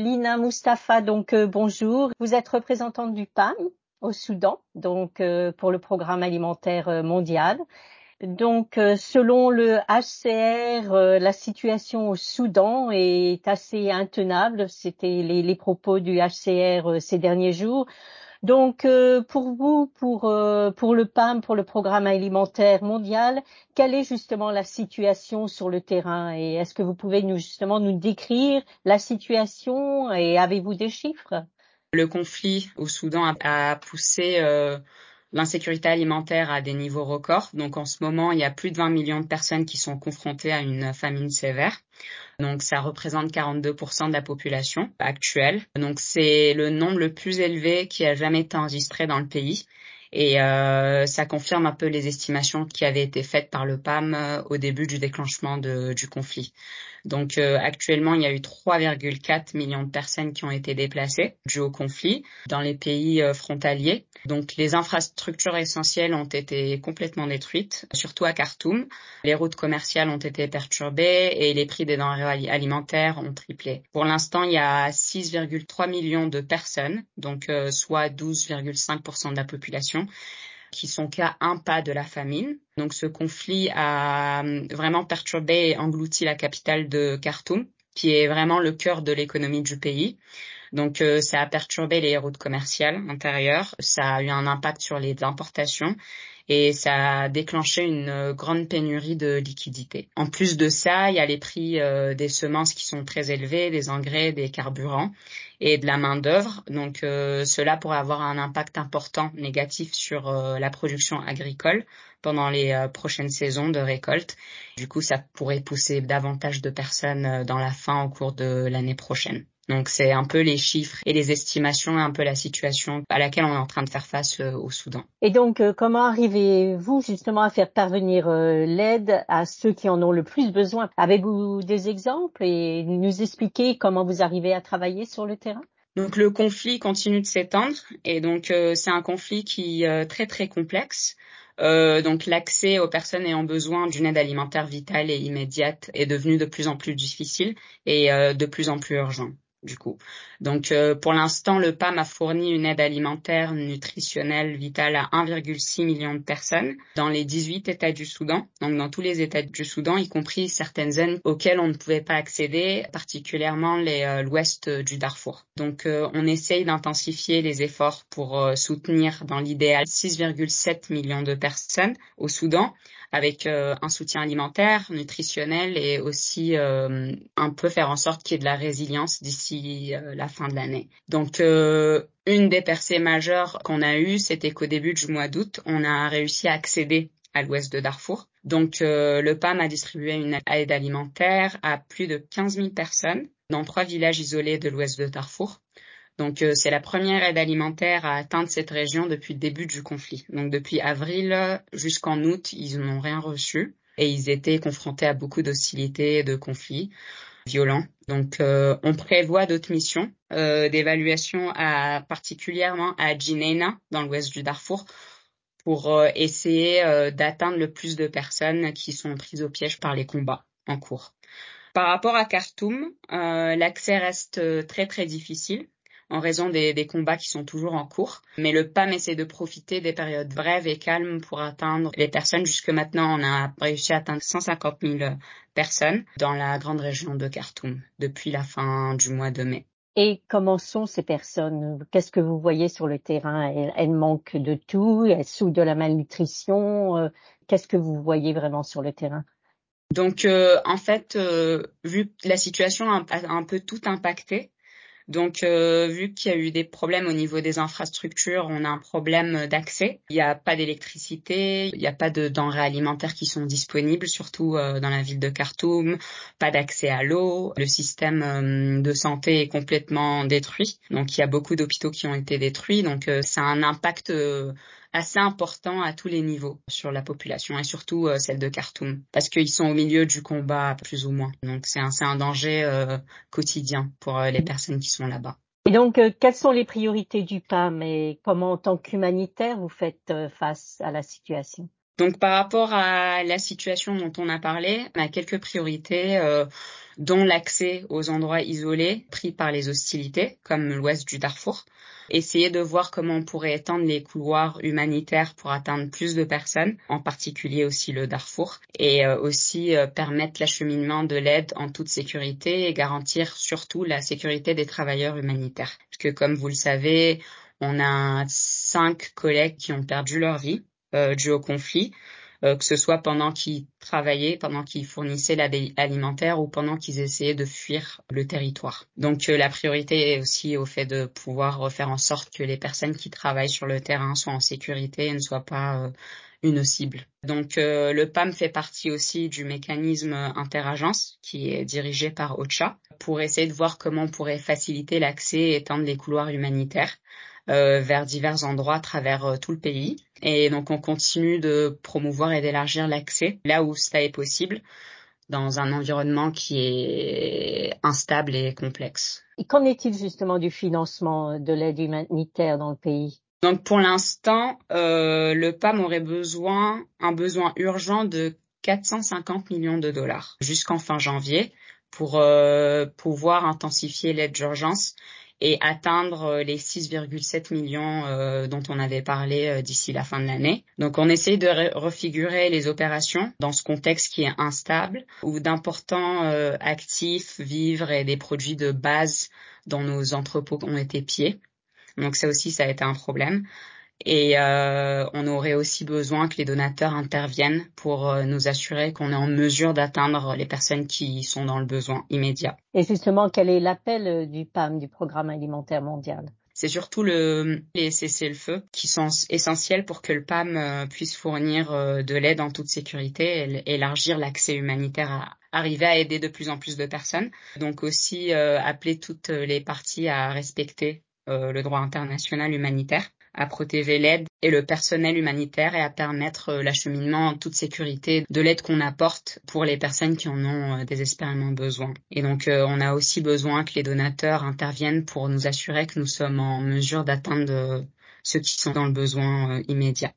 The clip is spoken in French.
Lina Mustafa, donc euh, bonjour. Vous êtes représentante du PAM au Soudan, donc euh, pour le programme alimentaire euh, mondial. Donc, selon le HCR, la situation au Soudan est assez intenable. C'était les, les, propos du HCR ces derniers jours. Donc, euh, pour vous, pour, euh, pour le PAM, pour le Programme alimentaire mondial, quelle est justement la situation sur le terrain et est-ce que vous pouvez nous justement nous décrire la situation et avez-vous des chiffres? Le conflit au Soudan a, poussé euh, l'insécurité alimentaire à des niveaux records. Donc en ce moment, il y a plus de 20 millions de personnes qui sont confrontées à une famine sévère. Donc ça représente 42% de la population actuelle. Donc c'est le nombre le plus élevé qui a jamais été enregistré dans le pays. Et euh, ça confirme un peu les estimations qui avaient été faites par le PAM euh, au début du déclenchement du conflit. Donc euh, actuellement, il y a eu 3,4 millions de personnes qui ont été déplacées dues au conflit dans les pays euh, frontaliers. Donc les infrastructures essentielles ont été complètement détruites, surtout à Khartoum. Les routes commerciales ont été perturbées et les prix des denrées alimentaires ont triplé. Pour l'instant, il y a 6,3 millions de personnes, donc euh, soit 12,5% de la population, qui sont qu'à un pas de la famine. Donc ce conflit a hum, vraiment perturbé et englouti la capitale de Khartoum, qui est vraiment le cœur de l'économie du pays. Donc euh, ça a perturbé les routes commerciales intérieures, ça a eu un impact sur les importations et ça a déclenché une grande pénurie de liquidités. En plus de ça, il y a les prix euh, des semences qui sont très élevés, des engrais, des carburants et de la main-d'œuvre. Donc euh, cela pourrait avoir un impact important négatif sur euh, la production agricole pendant les euh, prochaines saisons de récolte. Du coup, ça pourrait pousser davantage de personnes dans la faim au cours de l'année prochaine. Donc c'est un peu les chiffres et les estimations, un peu la situation à laquelle on est en train de faire face au Soudan. Et donc comment arrivez-vous justement à faire parvenir l'aide à ceux qui en ont le plus besoin? Avez-vous des exemples et nous expliquer comment vous arrivez à travailler sur le terrain? Donc le conflit continue de s'étendre et donc euh, c'est un conflit qui est euh, très très complexe. Euh, donc l'accès aux personnes ayant besoin d'une aide alimentaire vitale et immédiate est devenu de plus en plus difficile et de plus en plus urgent du coup. Donc euh, pour l'instant, le PAM a fourni une aide alimentaire nutritionnelle vitale à 1,6 million de personnes dans les 18 États du Soudan, donc dans tous les États du Soudan, y compris certaines zones auxquelles on ne pouvait pas accéder, particulièrement euh, l'ouest du Darfour. Donc euh, on essaye d'intensifier les efforts pour soutenir dans l'idéal 6,7 millions de personnes au Soudan avec euh, un soutien alimentaire, nutritionnel et aussi euh, un peu faire en sorte qu'il y ait de la résilience d'ici euh, la fin de l'année. Donc une des percées majeures qu'on a eues, c'était qu'au début du mois d'août, on a réussi à accéder à l'ouest de Darfour. Donc le PAM a distribué une aide alimentaire à plus de 15 000 personnes dans trois villages isolés de l'ouest de Darfour. Donc euh, c'est la première aide alimentaire à atteindre cette région depuis le début du conflit. Donc depuis avril jusqu'en août, ils n'ont rien reçu et ils étaient confrontés à beaucoup d'hostilités et de conflits violents. Donc euh, on prévoit d'autres missions euh, d'évaluation particulièrement à Djinéna dans l'ouest du Darfour pour essayer d'atteindre le plus de personnes qui sont prises au piège par les combats en cours. Par rapport à Khartoum, l'accès reste très très difficile en raison des, combats qui sont toujours en cours. Mais le PAM essaie de profiter des périodes brèves et calmes pour atteindre les personnes. Jusque maintenant, on a réussi à atteindre 150 000 personnes dans la grande région de Khartoum depuis la fin du mois de mai. Et comment sont ces personnes? Qu'est-ce que vous voyez sur le terrain? Elles, manquent de tout? Elles souffrent de la malnutrition? Euh, Qu'est-ce que vous voyez vraiment sur le terrain? Donc euh, en fait, euh, vu la situation a un peu tout impacté, donc, euh, vu qu'il y a eu des problèmes au niveau des infrastructures, on a un problème d'accès. Il n'y a pas d'électricité, il n'y a pas de denrées alimentaires qui sont disponibles, surtout euh, dans la ville de Khartoum, pas d'accès à l'eau. Le système euh, de santé est complètement détruit. Donc, il y a beaucoup d'hôpitaux qui ont été détruits. Donc, ça a un impact assez important à tous les niveaux sur la population et surtout euh, celle de Khartoum parce qu'ils sont au milieu du combat plus ou moins. Donc c'est un, un danger euh, quotidien pour euh, les personnes qui sont là-bas. Et donc, quelles sont les priorités du PAM et comment, en tant qu'humanitaire, vous faites face à la situation? Donc par rapport à la situation dont on a parlé, on a quelques priorités, euh, dont l'accès aux endroits isolés pris par les hostilités, comme l'ouest du Darfour. Essayer de voir comment on pourrait étendre les couloirs humanitaires pour atteindre plus de personnes, en particulier aussi le Darfour, et euh, aussi euh, permettre l'acheminement de l'aide en toute sécurité et garantir surtout la sécurité des travailleurs humanitaires. Parce que comme vous le savez, on a cinq collègues qui ont perdu leur vie euh, dû au conflit, euh, que ce soit pendant qu'ils travaillaient, pendant qu'ils fournissaient l'aide alimentaire ou pendant qu'ils essayaient de fuir le territoire. Donc euh, la priorité est aussi au fait de pouvoir faire en sorte que les personnes qui travaillent sur le terrain soient en sécurité et ne soient pas une cible. Donc le PAM fait partie aussi du mécanisme interagence qui est dirigé par OCHA pour essayer de voir comment on pourrait faciliter l'accès et étendre les couloirs humanitaires euh, vers divers endroits à travers euh, tout le pays. Et donc on continue de promouvoir et d'élargir l'accès là où cela est possible dans un environnement qui est instable et complexe. Et qu'en est-il justement du financement de l'aide humanitaire dans le pays? Donc pour l'instant, euh, le PAM aurait besoin, un besoin urgent de 450 millions de dollars jusqu'en fin janvier pour euh, pouvoir intensifier l'aide d'urgence et atteindre euh, les 6,7 millions euh, dont on avait parlé euh, d'ici la fin de l'année. Donc on essaye de refigurer les opérations dans ce contexte qui est instable, où d'importants actifs, vivres et des produits de base dans nos entrepôts ont été pillés. Donc ça aussi, ça a été un problème. Et euh, on aurait aussi besoin que les donateurs interviennent pour euh, nous assurer qu'on est en mesure d'atteindre les personnes qui sont dans le besoin immédiat. Et justement, quel est l'appel euh, du PAM, du Programme alimentaire mondial? C'est surtout le, les cessez-le-feu qui sont essentiels pour que le PAM puisse fournir de l'aide en toute sécurité et élargir l'accès humanitaire à arriver à aider de plus en plus de personnes. Donc aussi appeler toutes les parties à respecter le droit international humanitaire à protéger l'aide et le personnel humanitaire et à permettre euh, l'acheminement en toute sécurité de l'aide qu'on apporte pour les personnes qui en ont euh, désespérément besoin. Et donc euh, on a aussi besoin que les donateurs interviennent pour nous assurer que nous sommes en mesure d'atteindre ceux qui sont dans le besoin immédiat.